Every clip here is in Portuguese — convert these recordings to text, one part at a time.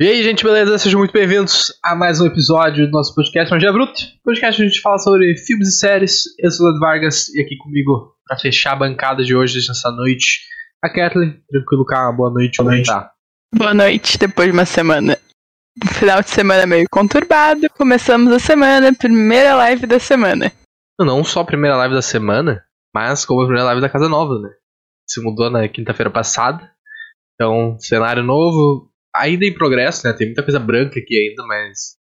E aí, gente, beleza? Sejam muito bem-vindos a mais um episódio do nosso podcast Magia Bruto. Podcast onde a gente fala sobre filmes e séries. Eu sou o Leandro Vargas e aqui comigo para fechar a bancada de hoje, nessa noite, a Kathleen. Tranquilo, cara? Boa noite. Boa noite. Tá? Boa noite, depois de uma semana. Final de semana meio conturbado. Começamos a semana, primeira live da semana. Não só a primeira live da semana, mas como a primeira live da Casa Nova, né? Se mudou na quinta-feira passada. Então, cenário novo, ainda em progresso, né? Tem muita coisa branca aqui ainda, mas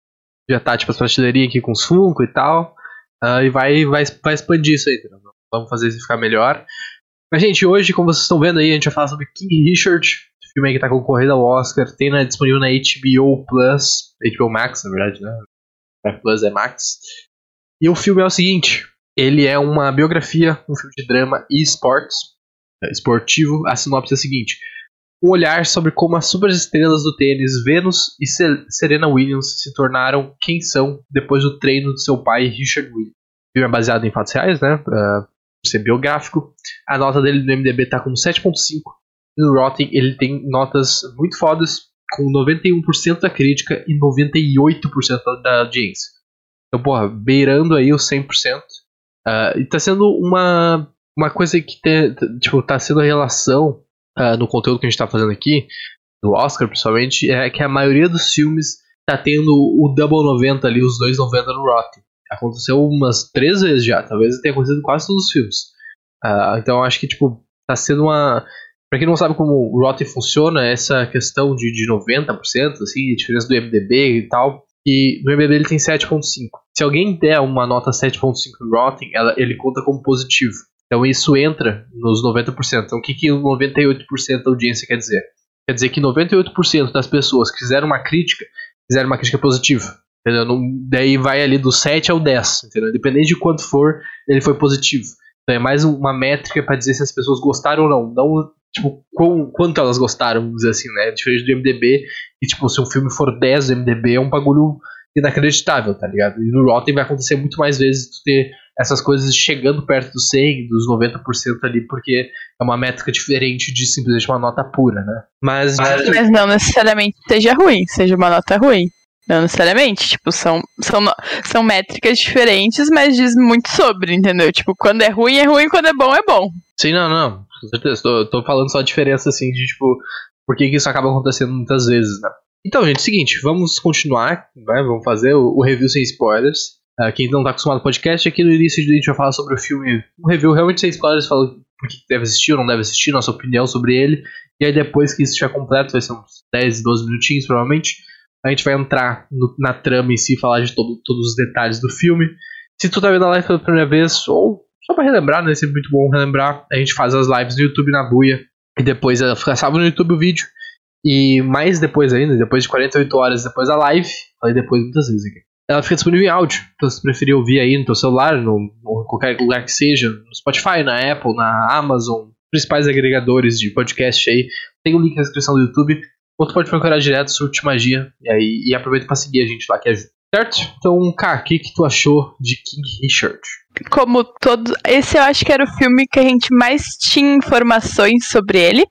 já tá tipo as prateleirinhas aqui com Funko e tal. Uh, e vai, vai, vai expandir isso aí. Né? Vamos fazer isso ficar melhor. Mas, gente, hoje, como vocês estão vendo aí, a gente vai falar sobre King Richard, filme aí que tá concorrendo ao Oscar. Tem né, disponível na HBO Plus, HBO Max, na verdade, né? É Plus é Max. E o filme é o seguinte: ele é uma biografia, um filme de drama e esportes, é, esportivo. A sinopse é a seguinte: um olhar sobre como as superestrelas do tênis Venus e Serena Williams se tornaram quem são depois do treino de seu pai Richard Williams. O filme é baseado em fatos reais, né? Uh, ser biográfico. A nota dele no MDB tá com 7.5. No Rotten ele tem notas muito fodas, com 91% da crítica e 98% da audiência. Então, porra, beirando aí os 100%. Uh, ah, e tá sendo uma, uma coisa que te, tipo, tá sendo a relação uh, no conteúdo que a gente está fazendo aqui, no Oscar principalmente, é que a maioria dos filmes tá tendo o double 90 ali, os dois 90 no Rotten. Aconteceu umas três vezes já, talvez tenha acontecido quase todos os filmes. Uh, então acho que, tipo, tá sendo uma. Pra quem não sabe como o Rotten funciona, essa questão de, de 90%, assim, a diferença do MDB e tal, e no MDB ele tem 7.5. Se alguém der uma nota 7.5 no Rotten, ela, ele conta como positivo. Então isso entra nos 90%. Então o que, que 98% da audiência quer dizer? Quer dizer que 98% das pessoas que fizeram uma crítica, fizeram uma crítica positiva. Entendeu? Daí vai ali do 7 ao 10. Entendeu? Independente de quanto for, ele foi positivo. Então é mais uma métrica para dizer se as pessoas gostaram ou não. Não, tipo, quão, quanto elas gostaram, vamos dizer assim, né? Diferente do MDB, e tipo, se um filme for 10 do MDB, é um bagulho inacreditável, tá ligado? E no Rotten vai acontecer muito mais vezes tu ter essas coisas chegando perto do 100, dos 90% ali, porque é uma métrica diferente de simplesmente uma nota pura, né? Mas, mas não necessariamente seja ruim, seja uma nota ruim. Não necessariamente, tipo, são, são, são métricas diferentes, mas diz muito sobre, entendeu? Tipo, quando é ruim, é ruim, quando é bom, é bom. Sim, não, não, com certeza. Tô, tô falando só a diferença, assim, de, tipo, por que, que isso acaba acontecendo muitas vezes, né? Então, gente, seguinte, vamos continuar, né? Vamos fazer o, o review sem spoilers. Uh, quem não está acostumado ao podcast, aqui no início a gente vai falar sobre o filme, um review realmente sem spoilers, falando por que deve assistir ou não deve assistir, nossa opinião sobre ele. E aí depois que isso estiver completo, vai ser uns 10, 12 minutinhos provavelmente, a gente vai entrar no, na trama em si, falar de todo, todos os detalhes do filme. Se tu tá vendo a live pela primeira vez, ou só para relembrar, né, sempre muito bom relembrar, a gente faz as lives no YouTube na buia, e depois ela fica salvo no YouTube o vídeo. E mais depois ainda, depois de 48 horas depois da live, falei depois muitas vezes aqui ela fica disponível em áudio. Então, se preferir ouvir aí no teu celular, no, no qualquer lugar que seja, no Spotify, na Apple, na Amazon, principais agregadores de podcast aí, tem o um link na descrição do YouTube. Ou tu pode procurar direto Surte Magia e aí e aproveita para seguir a gente lá que ajuda. Certo? Então, Cá, o que, que tu achou de King Richard? Como todo. Esse eu acho que era o filme que a gente mais tinha informações sobre ele.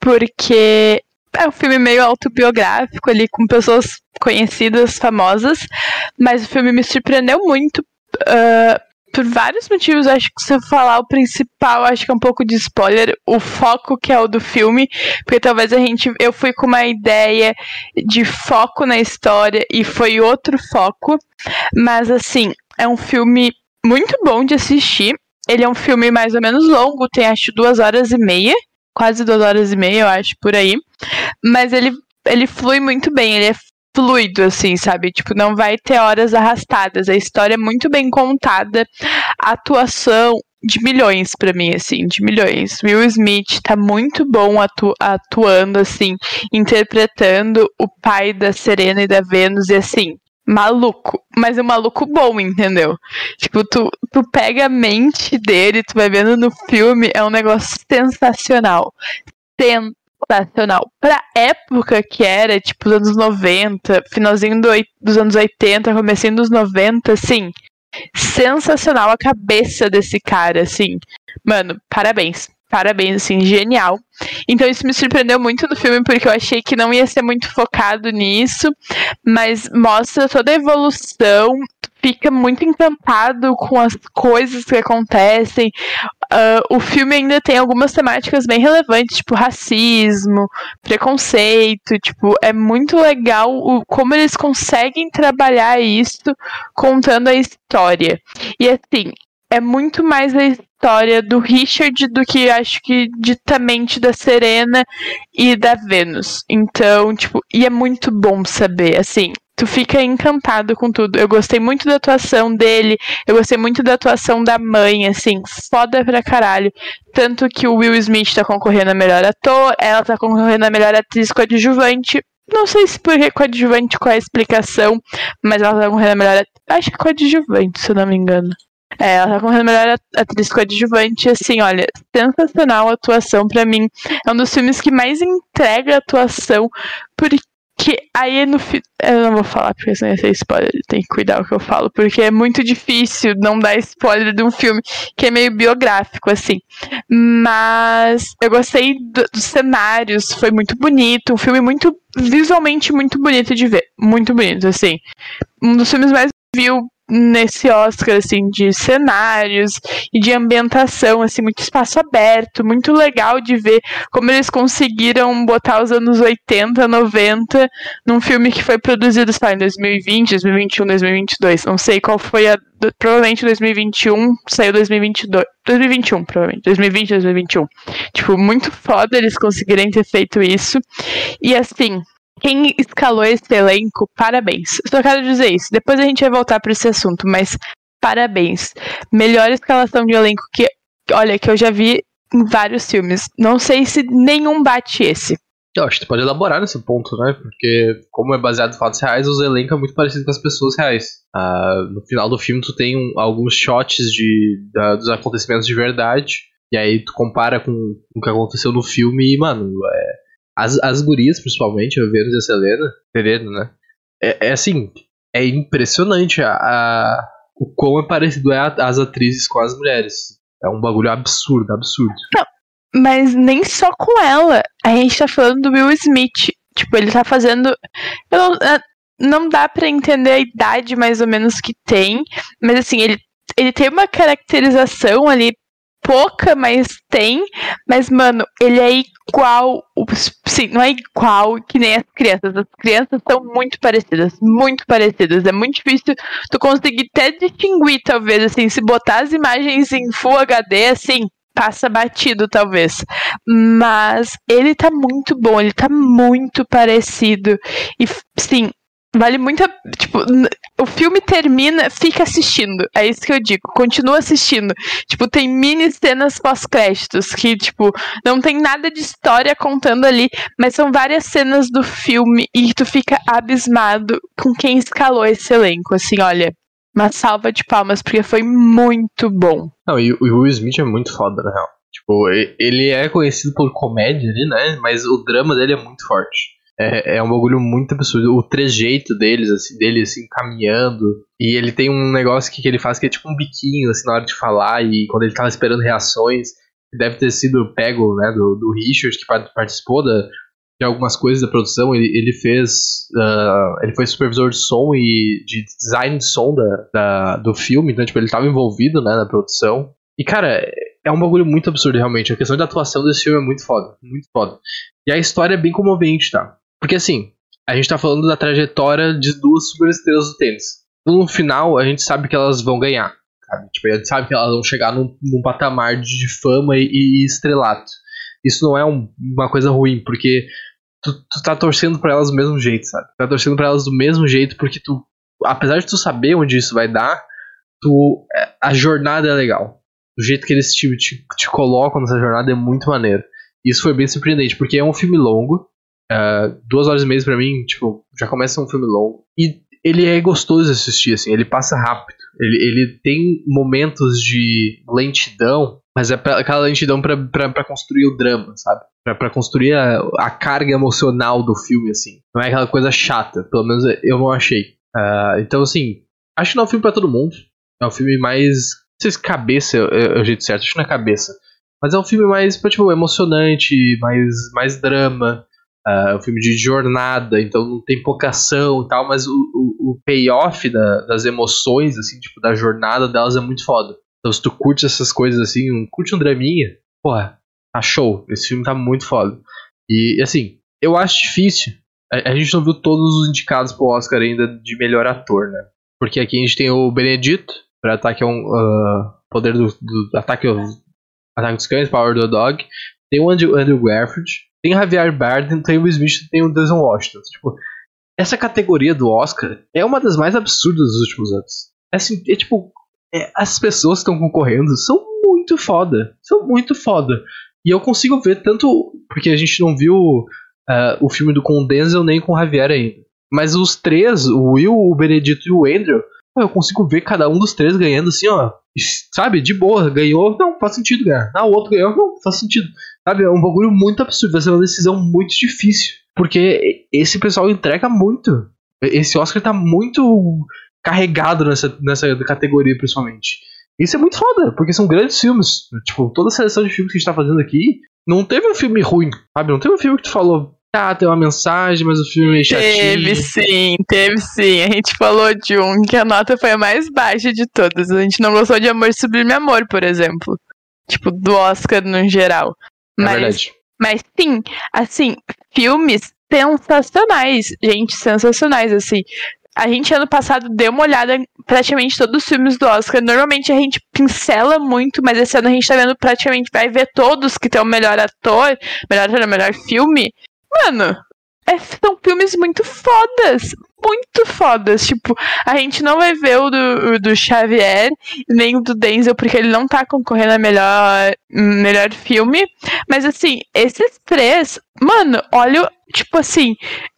Porque é um filme meio autobiográfico ali, com pessoas conhecidas, famosas, mas o filme me surpreendeu muito. Uh, por vários motivos, acho que se eu falar o principal, acho que é um pouco de spoiler, o foco que é o do filme, porque talvez a gente, eu fui com uma ideia de foco na história e foi outro foco, mas assim, é um filme muito bom de assistir, ele é um filme mais ou menos longo, tem acho duas horas e meia, quase duas horas e meia, eu acho, por aí, mas ele, ele flui muito bem, ele é fluido, assim, sabe? Tipo, não vai ter horas arrastadas. A história é muito bem contada. A atuação de milhões para mim, assim, de milhões. Will Smith tá muito bom atu atuando, assim, interpretando o pai da Serena e da Vênus, e assim, maluco, mas é um maluco bom, entendeu? Tipo, tu, tu pega a mente dele, tu vai vendo no filme, é um negócio sensacional. Sen sensacional. Pra época que era, tipo, os anos 90, finalzinho do, dos anos 80, comecinho dos 90, assim, sensacional a cabeça desse cara, assim. Mano, parabéns. Parabéns, assim, genial. Então isso me surpreendeu muito no filme, porque eu achei que não ia ser muito focado nisso, mas mostra toda a evolução, fica muito encantado com as coisas que acontecem. Uh, o filme ainda tem algumas temáticas bem relevantes, tipo racismo, preconceito, tipo, é muito legal o, como eles conseguem trabalhar isso contando a história. E assim, é muito mais a história do Richard do que acho que ditamente da Serena e da Vênus. Então, tipo, e é muito bom saber, assim, tu fica encantado com tudo. Eu gostei muito da atuação dele, eu gostei muito da atuação da mãe, assim, foda pra caralho. Tanto que o Will Smith tá concorrendo a melhor ator, ela tá concorrendo a melhor atriz coadjuvante. Não sei se por coadjuvante qual é a explicação, mas ela tá concorrendo a melhor. Acho que coadjuvante, se eu não me engano. É, ela tá concorrendo a melhor atriz coadjuvante, assim, olha, sensacional a atuação para mim. É um dos filmes que mais entrega atuação, porque que aí no eu não vou falar porque senão ia ser spoiler, tem que cuidar o que eu falo, porque é muito difícil não dar spoiler de um filme que é meio biográfico, assim. Mas eu gostei do, dos cenários, foi muito bonito, um filme muito visualmente muito bonito de ver, muito bonito, assim. Um dos filmes mais viu nesse Oscar, assim, de cenários e de ambientação, assim, muito espaço aberto, muito legal de ver como eles conseguiram botar os anos 80, 90 num filme que foi produzido, sei lá, em 2020, 2021, 2022, não sei qual foi a, provavelmente 2021, saiu 2022, 2021, provavelmente, 2020, 2021. Tipo, muito foda eles conseguirem ter feito isso, e assim, quem escalou esse elenco, parabéns. Só quero dizer isso. Depois a gente vai voltar para esse assunto, mas parabéns. Melhor escalação de elenco que, olha, que eu já vi em vários filmes. Não sei se nenhum bate esse. Eu acho que pode elaborar nesse ponto, né? Porque, como é baseado em fatos reais, os elencos é muito parecido com as pessoas reais. Ah, no final do filme, tu tem um, alguns shots de, da, dos acontecimentos de verdade. E aí tu compara com, com o que aconteceu no filme e, mano, é, as, as gurias, principalmente, a Vênus e a Selena, Serena, né? É, é, assim, é impressionante a, a, o quão é parecido é a, as atrizes com as mulheres. É um bagulho absurdo, absurdo. Não, mas nem só com ela. A gente tá falando do Will Smith. Tipo, ele tá fazendo. Eu, é, não dá para entender a idade mais ou menos que tem, mas assim, ele, ele tem uma caracterização ali pouca, mas tem. Mas, mano, ele é igual. Sim, não é igual que nem as crianças. As crianças são muito parecidas. Muito parecidas. É muito difícil tu conseguir até distinguir, talvez, assim, se botar as imagens em Full HD, assim, passa batido, talvez. Mas ele tá muito bom, ele tá muito parecido. E, sim, Vale muito. A, tipo, o filme termina, fica assistindo. É isso que eu digo. Continua assistindo. Tipo, tem mini cenas pós-créditos que, tipo, não tem nada de história contando ali, mas são várias cenas do filme e tu fica abismado com quem escalou esse elenco. Assim, olha, uma salva de palmas, porque foi muito bom. Não, e o Will Smith é muito foda, na real. Tipo, ele é conhecido por comédia ali, né? Mas o drama dele é muito forte. É, é um bagulho muito absurdo. O trejeito deles, assim, dele assim, caminhando. E ele tem um negócio que, que ele faz que é tipo um biquinho, assim, na hora de falar. E quando ele tava esperando reações, deve ter sido pego, né, do, do Richard, que participou da, de algumas coisas da produção. Ele, ele fez. Uh, ele foi supervisor de som e de design de som da, da, do filme. Então, tipo, ele tava envolvido, né, na produção. E, cara, é um bagulho muito absurdo, realmente. A questão da atuação desse filme é muito foda. Muito foda. E a história é bem comovente, tá? Porque assim, a gente tá falando da trajetória de duas superestrelas do tênis. No final, a gente sabe que elas vão ganhar. Sabe? Tipo, a gente sabe que elas vão chegar num, num patamar de fama e, e, estrelato. Isso não é um, uma coisa ruim, porque tu, tu tá torcendo pra elas do mesmo jeito, sabe? Tu tá torcendo pra elas do mesmo jeito, porque tu, apesar de tu saber onde isso vai dar, tu, é, a jornada é legal. O jeito que eles te, te, te colocam nessa jornada é muito maneiro. Isso foi bem surpreendente, porque é um filme longo, Uh, duas horas e meia pra mim, tipo, já começa um filme longo. E ele é gostoso de assistir, assim, ele passa rápido. Ele, ele tem momentos de lentidão, mas é pra, aquela lentidão para construir o drama, sabe? para construir a, a, carga emocional do filme, assim. Não é aquela coisa chata, pelo menos eu não achei. Uh, então, assim, acho que não é um filme pra todo mundo. É um filme mais. Não sei se cabeça é, é o jeito certo, acho que não é cabeça. Mas é um filme mais, tipo, emocionante, mais, mais drama. Uh, é um filme de jornada, então não tem pouca ação e tal, mas o, o, o payoff da, das emoções, assim, tipo, da jornada delas é muito foda. Então se tu curte essas coisas assim, um, curte um draminha, porra, tá show. Esse filme tá muito foda. E, assim, eu acho difícil. A, a gente não viu todos os indicados pro Oscar ainda de melhor ator, né? Porque aqui a gente tem o Benedito, para ataque um uh, poder do, do ataque, ataque dos cães, Power do Dog. Tem o Andrew, Andrew Garfield, tem o Javier Bardem, tem o Will Smith, tem o Denzel Washington. Tipo, essa categoria do Oscar é uma das mais absurdas dos últimos anos. É assim, é tipo, é, as pessoas que estão concorrendo são muito foda. São muito foda. E eu consigo ver tanto. Porque a gente não viu uh, o filme do com Denzel nem com o Javier ainda. Mas os três, o Will, o Benedito e o Andrew, eu consigo ver cada um dos três ganhando assim, ó. Sabe, de boa, ganhou, não, faz sentido ganhar. Ah, o outro ganhou, não, faz sentido. Sabe, é um bagulho muito absurdo, vai ser uma decisão muito difícil. Porque esse pessoal entrega muito. Esse Oscar tá muito carregado nessa, nessa categoria, principalmente. Isso é muito foda, porque são grandes filmes. Tipo, toda a seleção de filmes que a gente tá fazendo aqui, não teve um filme ruim, sabe? Não teve um filme que tu falou, ah, tem uma mensagem, mas o filme é chatinho. Teve sim, teve sim. A gente falou de um que a nota foi a mais baixa de todas. A gente não gostou de Amor Sublime Amor, por exemplo. Tipo, do Oscar no geral. É mas, verdade. Mas sim, assim, filmes sensacionais, gente, sensacionais, assim. A gente ano passado deu uma olhada em praticamente todos os filmes do Oscar. Normalmente a gente pincela muito, mas esse ano a gente tá vendo praticamente, vai ver todos que tem o melhor ator, melhor melhor filme. Mano, é, são filmes muito fodas. Muito fodas. Tipo, a gente não vai ver o do, o do Xavier, nem o do Denzel, porque ele não tá concorrendo a melhor, melhor filme. Mas assim, esses três, mano, olha, tipo assim,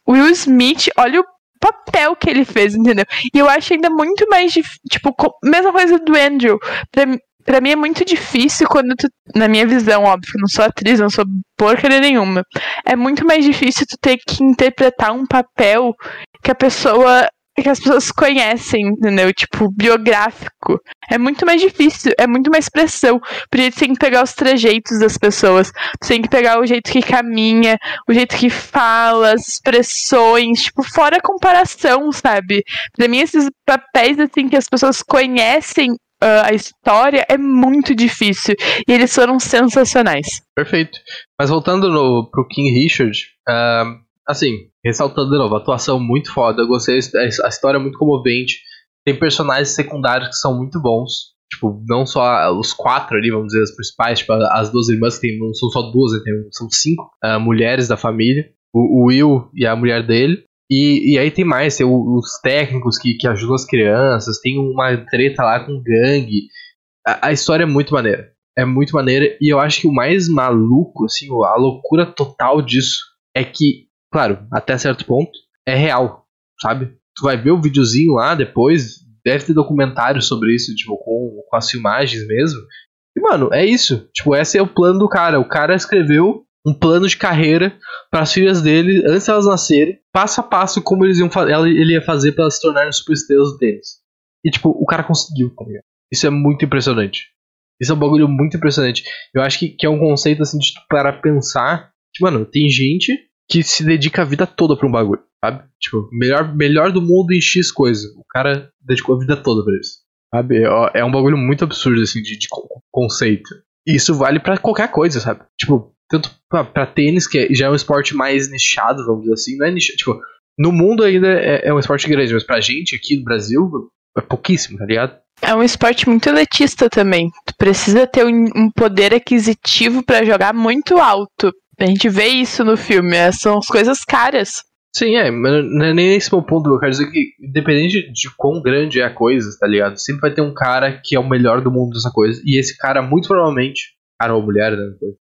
Will Smith, olha o papel que ele fez, entendeu? E eu acho ainda muito mais difícil. Tipo, mesma coisa do Andrew. Pra, pra mim é muito difícil quando tu. Na minha visão, óbvio, não sou atriz, não sou porcaria nenhuma. É muito mais difícil tu ter que interpretar um papel que a pessoa que as pessoas conhecem, entendeu? Tipo, biográfico. É muito mais difícil, é muito mais pressão. Porque tu tem que pegar os trejeitos das pessoas, tu tem que pegar o jeito que caminha, o jeito que fala, as expressões, tipo, fora comparação, sabe? Pra mim, esses papéis, assim, que as pessoas conhecem uh, a história é muito difícil. E eles foram sensacionais. Perfeito. Mas voltando no, pro King Richard, uh, assim, ressaltando de novo, atuação muito foda. Eu gostei, a história é muito comovente. Tem personagens secundários que são muito bons. Tipo, não só os quatro ali, vamos dizer, as principais, tipo, as duas irmãs, que tem, não são só duas, né, tem, são cinco uh, mulheres da família. O, o, Will e a mulher dele. E, e aí tem mais, tem os técnicos que, que ajudam as crianças, tem uma treta lá com gangue. A, a história é muito maneira. É muito maneira. E eu acho que o mais maluco, assim, a loucura total disso é que claro, até certo ponto, é real, sabe? Tu vai ver o videozinho lá depois, deve ter documentário sobre isso, tipo, com, com as filmagens mesmo. E, mano, é isso. Tipo, esse é o plano do cara. O cara escreveu um plano de carreira para as filhas dele, antes de elas nascerem, passo a passo, como eles iam ele ia fazer para elas se tornarem super estrelas do tênis. E, tipo, o cara conseguiu, tá ligado? Isso é muito impressionante. Isso é um bagulho muito impressionante. Eu acho que, que é um conceito, assim, de para pensar. Que, mano, tem gente que se dedica a vida toda pra um bagulho, sabe? Tipo, melhor, melhor do mundo em X coisa. O cara dedicou a vida toda pra isso. Sabe? É, é um bagulho muito absurdo, assim, de, de conceito. E isso vale para qualquer coisa, sabe? Tipo, tanto pra, pra, tênis, que já é um esporte mais nichado, vamos dizer assim, não é nichado. Tipo, no mundo ainda é, é um esporte grande, mas pra gente aqui no Brasil é pouquíssimo, tá ligado? É um esporte muito elitista também. Tu precisa ter um, um poder aquisitivo para jogar muito alto a gente vê isso no filme, é, são as coisas caras. Sim, é, mas não é nem esse meu ponto. Eu quero dizer que, independente de quão grande é a coisa, tá ligado? Sempre vai ter um cara que é o melhor do mundo dessa coisa. E esse cara, muito provavelmente, cara ou mulher, né?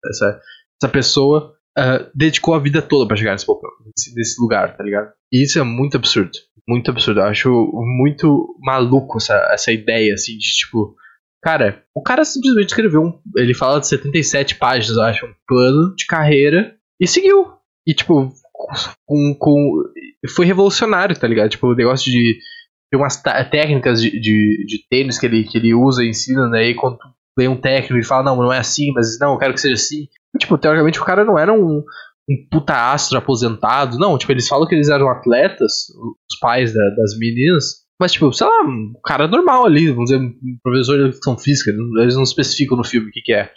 Essa, essa pessoa uh, dedicou a vida toda para chegar nesse, nesse, nesse, lugar, tá ligado? E isso é muito absurdo. Muito absurdo. Eu acho muito maluco essa, essa ideia, assim, de tipo Cara, o cara simplesmente escreveu um. Ele fala de 77 páginas, eu acho, um plano de carreira e seguiu. E, tipo, com, com, foi revolucionário, tá ligado? Tipo, o negócio de. Tem umas técnicas de, de, de, tênis que ele, que ele usa ensina, né? E quando vem um técnico e fala, não, não é assim, mas não, eu quero que seja assim. E, tipo, teoricamente o cara não era um, um puta astro aposentado. Não, tipo, eles falam que eles eram atletas, os pais da, das meninas. Mas, tipo, sei lá, um cara normal ali, vamos dizer, um professor de educação física. Eles não especificam no filme o que, que é.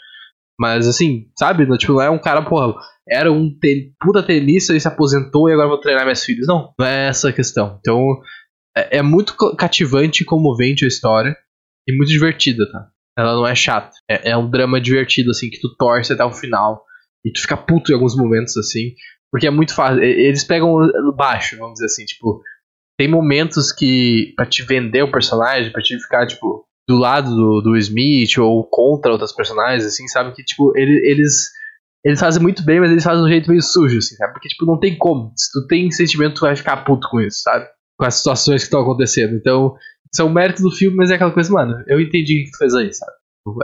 Mas, assim, sabe? Tipo, não é um cara, porra, era um ten, puta tenista e se aposentou e agora vou treinar minhas filhas. Não, não é essa a questão. Então, é, é muito cativante e comovente a história. E muito divertida, tá? Ela não é chata. É, é um drama divertido, assim, que tu torce até o final. E tu fica puto em alguns momentos, assim. Porque é muito fácil. Eles pegam baixo, vamos dizer assim, tipo. Tem momentos que. para te vender o personagem, pra te ficar, tipo, do lado do, do Smith ou contra outras personagens, assim, sabe? Que, tipo, ele, eles. Eles fazem muito bem, mas eles fazem de um jeito meio sujo, assim, sabe? Porque, tipo, não tem como. Se tu tem sentimento, tu vai ficar puto com isso, sabe? Com as situações que estão acontecendo. Então, isso é um mérito do filme, mas é aquela coisa, mano, eu entendi o que tu fez aí, sabe?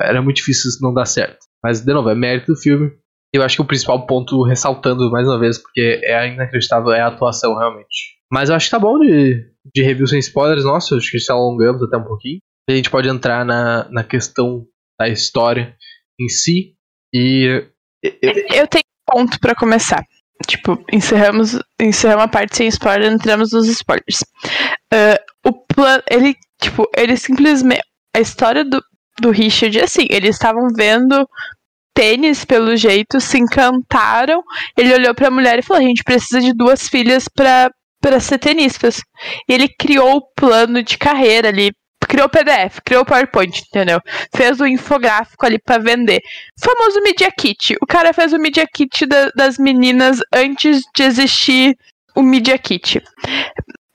Era muito difícil isso não dar certo. Mas, de novo, é mérito do filme. Eu acho que o principal ponto, ressaltando mais uma vez, porque é inacreditável, é a atuação, realmente. Mas eu acho que tá bom de, de review sem spoilers, nossa, acho que já alongamos até um pouquinho. A gente pode entrar na, na questão da história em si. E. Eu tenho um ponto para começar. Tipo, encerramos, encerramos a parte sem spoiler, entramos nos spoilers. Uh, o plano. Ele, tipo, ele simplesmente. A história do, do Richard, assim, eles estavam vendo tênis, pelo jeito, se encantaram. Ele olhou para a mulher e falou: a gente precisa de duas filhas para para ser tenistas. E ele criou o plano de carreira ali, criou o PDF, criou o PowerPoint, entendeu? Fez o infográfico ali para vender. famoso Media Kit. O cara fez o Media Kit da, das meninas antes de existir o Media Kit.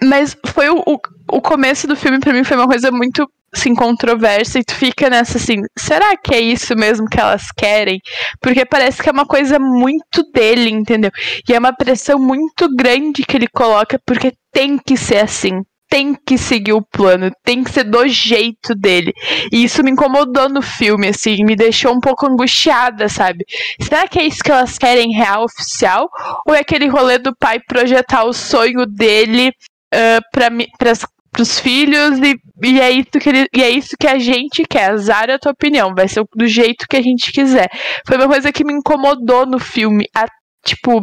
Mas foi o, o, o começo do filme para mim foi uma coisa muito assim, controversa e tu fica nessa assim, será que é isso mesmo que elas querem? Porque parece que é uma coisa muito dele, entendeu? E é uma pressão muito grande que ele coloca porque tem que ser assim. Tem que seguir o plano, tem que ser do jeito dele. E isso me incomodou no filme, assim, me deixou um pouco angustiada, sabe? Será que é isso que elas querem real oficial? Ou é aquele rolê do pai projetar o sonho dele uh, para as pros filhos e, e, é isso que ele, e é isso que a gente quer. Azar é a tua opinião, vai ser do jeito que a gente quiser. Foi uma coisa que me incomodou no filme. A, tipo,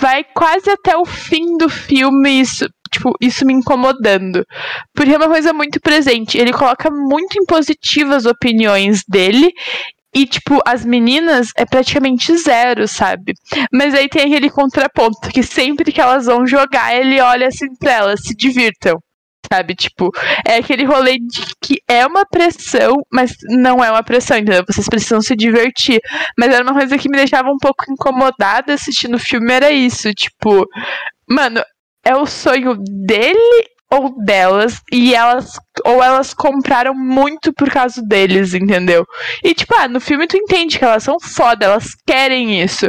vai quase até o fim do filme isso, tipo, isso me incomodando. Porque é uma coisa muito presente. Ele coloca muito em positivas opiniões dele e, tipo, as meninas é praticamente zero, sabe? Mas aí tem aquele contraponto que sempre que elas vão jogar, ele olha assim pra elas, se divirtam sabe? Tipo, é aquele rolê de que é uma pressão, mas não é uma pressão, entendeu? Vocês precisam se divertir. Mas era uma coisa que me deixava um pouco incomodada assistindo o filme, era isso. Tipo, mano, é o sonho dele ou delas e elas ou elas compraram muito por causa deles, entendeu? E tipo, ah, no filme tu entende que elas são foda, elas querem isso.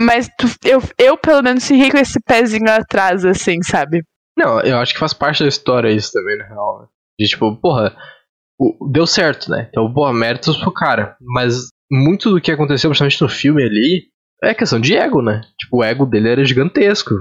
Mas tu, eu, eu pelo menos fiquei com esse pezinho atrás, assim, sabe? Não, eu acho que faz parte da história isso também, na real. Né? De tipo, porra, deu certo, né? Então, porra, méritos pro cara. Mas muito do que aconteceu, principalmente no filme ali, é questão de ego, né? Tipo, o ego dele era gigantesco.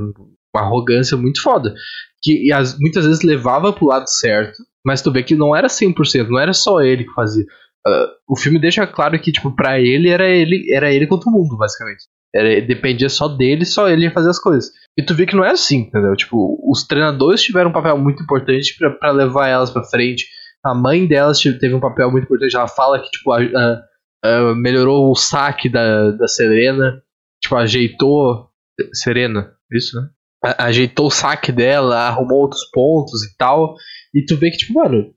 Uma arrogância muito foda. Que as, muitas vezes levava pro lado certo, mas tu vê que não era 100%, não era só ele que fazia. Uh, o filme deixa claro que, tipo, pra ele era ele, era ele contra o mundo, basicamente. Era, dependia só dele, só ele ia fazer as coisas. E tu vê que não é assim, entendeu? Tipo, os treinadores tiveram um papel muito importante para levar elas para frente. A mãe delas teve um papel muito importante. Ela fala que, tipo, a, a, a, melhorou o saque da, da Serena. Tipo, ajeitou. Serena, isso, né? Ajeitou o saque dela, arrumou outros pontos e tal. E tu vê que, tipo, mano,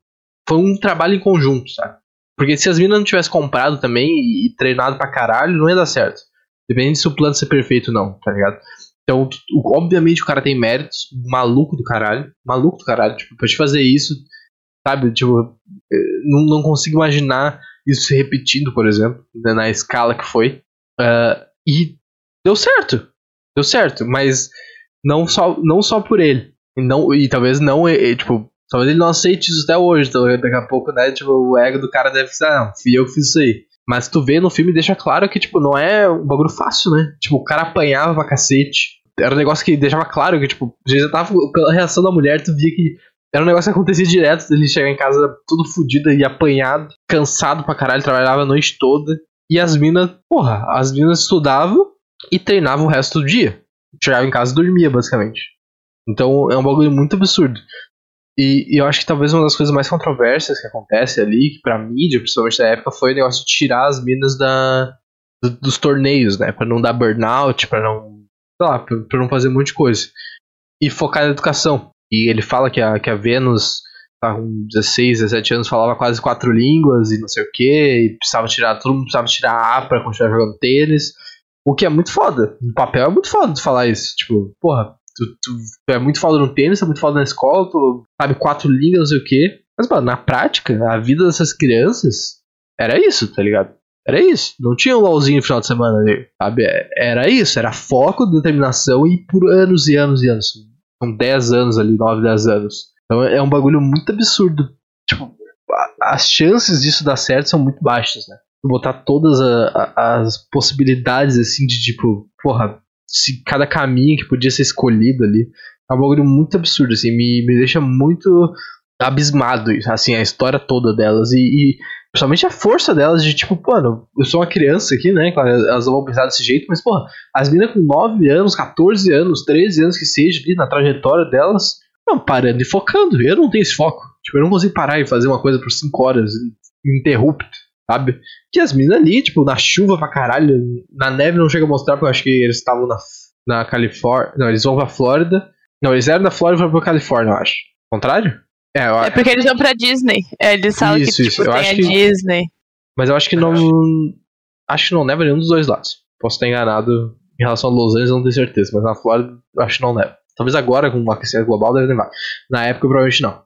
foi um trabalho em conjunto, sabe? Porque se as minas não tivessem comprado também e, treinado pra caralho, não ia dar certo. Dependendo se o plano ser perfeito ou não, tá ligado? Então, obviamente o cara tem méritos, maluco do caralho, maluco do caralho, tipo, pra te fazer isso, sabe? Tipo, eh, não, não consigo imaginar isso se repetindo, por exemplo, né, na escala que foi. Uh, e deu certo, deu certo, mas não só, não só por ele. E, não, e talvez não, e, tipo, talvez ele não aceite isso até hoje, então daqui a pouco, né, tipo, o ego do cara deve ser, ah, não, fui eu que fiz isso aí. Mas tu vê no filme deixa claro que, tipo, não é um bagulho fácil, né? Tipo, o cara apanhava pra cacete. Era um negócio que deixava claro que, tipo, já tava, pela reação da mulher, tu via que Era um negócio que acontecia direto, ele chegar em casa tudo fodido e apanhado, cansado pra caralho, trabalhava a noite toda. E as minas, porra, as minas estudavam e treinavam o resto do dia. Chegava em casa e dormia, basicamente. Então é um bagulho muito absurdo. E, e, eu acho que talvez uma das coisas mais controversas que acontece ali, pra mídia, principalmente na época, foi o negócio de tirar as minas da, do, dos torneios, né? Pra não dar burnout, pra não. sei lá, pra, pra, não fazer um monte de coisa. E focar na educação. E ele fala que a, que a Vênus, tá com 16, 17 anos, falava quase quatro línguas e não sei o que, e precisava tirar, todo mundo precisava tirar A pra continuar jogando tênis. O que é muito foda. No papel é muito foda de falar isso. Tipo, porra, tu, tu, é muito foda no tênis, é muito foda na escola, tu sabe quatro línguas, não sei o quê. Mas, mano, na prática, a vida dessas crianças era isso, tá ligado? Era isso. Não tinha um LOLzinho no final de semana ali, sabe? Era isso. Era foco, determinação e por anos e anos e anos. São 10 anos ali, 9, 10 anos. Então é um bagulho muito absurdo. Tipo, as chances disso dar certo são muito baixas, né? Botar todas a, a, as possibilidades, assim, de tipo, porra, se cada caminho que podia ser escolhido ali. É um bagulho muito absurdo, assim, me, me deixa muito abismado, assim, a história toda delas. E, e Principalmente a força delas de tipo, mano, eu sou uma criança aqui, né? Claro, elas vão pensar desse jeito, mas, porra, as meninas com 9 anos, 14 anos, 13 anos que seja ali na trajetória delas, não, parando e focando. Eu não tenho esse foco. Tipo, eu não consigo parar e fazer uma coisa por 5 horas interrupto, sabe? Que as meninas ali, tipo, na chuva pra caralho, na neve não chega a mostrar, porque eu acho que eles estavam na, na Califórnia. Não, eles vão pra Flórida. Não, eles eram da Flórida e foram pra Califórnia, eu acho. Contrário? É, eu... é porque eles vão pra Disney. É, eles falam isso, que tipo, isso. tem a que... Disney. Mas eu acho que não. Acho que não neva nenhum dos dois lados. Posso estar enganado em relação a Los Angeles, não tenho certeza. Mas na Flórida, acho que não neva. Talvez agora, com o aquecimento global, deve nevar. Na época, provavelmente não.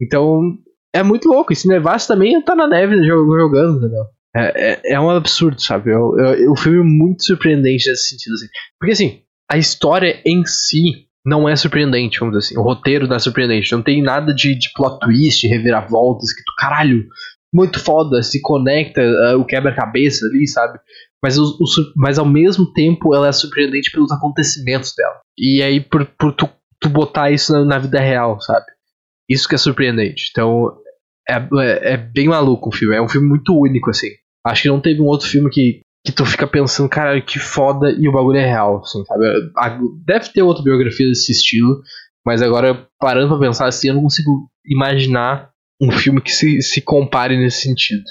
Então, é muito louco. E se nevasse também, tá na neve jogando, entendeu? É, é, é um absurdo, sabe? É, é, é um filme muito surpreendente nesse sentido. Assim. Porque, assim, a história em si não é surpreendente, vamos dizer assim. O roteiro não é surpreendente. Não tem nada de, de plot twist, reviravoltas, que tu, caralho, muito foda, se conecta, uh, o quebra-cabeça ali, sabe? Mas, o, o, mas ao mesmo tempo ela é surpreendente pelos acontecimentos dela. E aí, por, por tu, tu botar isso na, na, vida real, sabe? Isso que é surpreendente. Então, é, é, é bem maluco o filme. É um filme muito único, assim. Acho que não teve um outro filme que, que tu fica pensando, cara, que foda e o bagulho é real, assim, sabe? Deve ter outra biografia desse estilo, mas agora, parando pra pensar assim, eu não consigo imaginar um filme que se, se compare nesse sentido.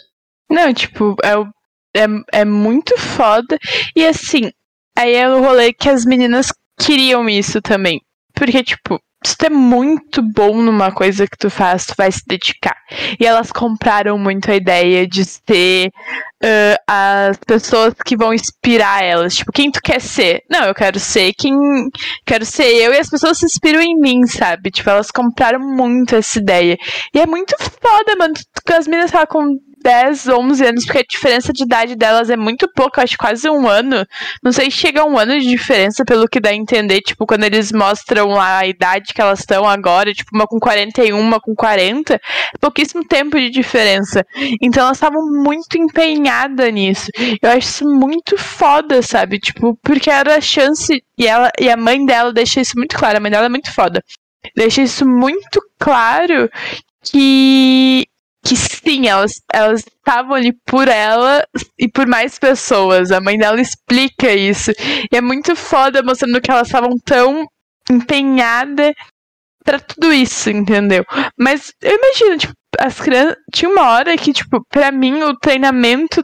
Não, tipo, é, é, é muito foda. E assim, aí é o rolê que as meninas queriam isso também. Porque, tipo, se tu é muito bom numa coisa que tu faz, tu vai se dedicar. E elas compraram muito a ideia de ser uh, as pessoas que vão inspirar elas. Tipo, quem tu quer ser? Não, eu quero ser quem. Quero ser eu e as pessoas se inspiram em mim, sabe? Tipo, elas compraram muito essa ideia. E é muito foda, mano. As meninas falam com 10, 11 anos, porque a diferença de idade delas é muito pouco, acho quase um ano. Não sei se chega a um ano de diferença, pelo que dá a entender, tipo, quando eles mostram a idade que elas estão agora, tipo, uma com 41, uma com 40, é pouquíssimo tempo de diferença. Então elas estavam muito empenhadas nisso. Eu acho isso muito foda, sabe? Tipo, porque era a chance, e, ela, e a mãe dela deixa isso muito claro, a mãe dela é muito foda. Deixa isso muito claro que que sim, elas elas estavam ali por ela e por mais pessoas. A mãe dela explica isso. E é muito foda mostrando que elas estavam tão empenhadas para tudo isso, entendeu? Mas eu imagino, tipo, as crianças. Tinha uma hora que, tipo, pra mim o treinamento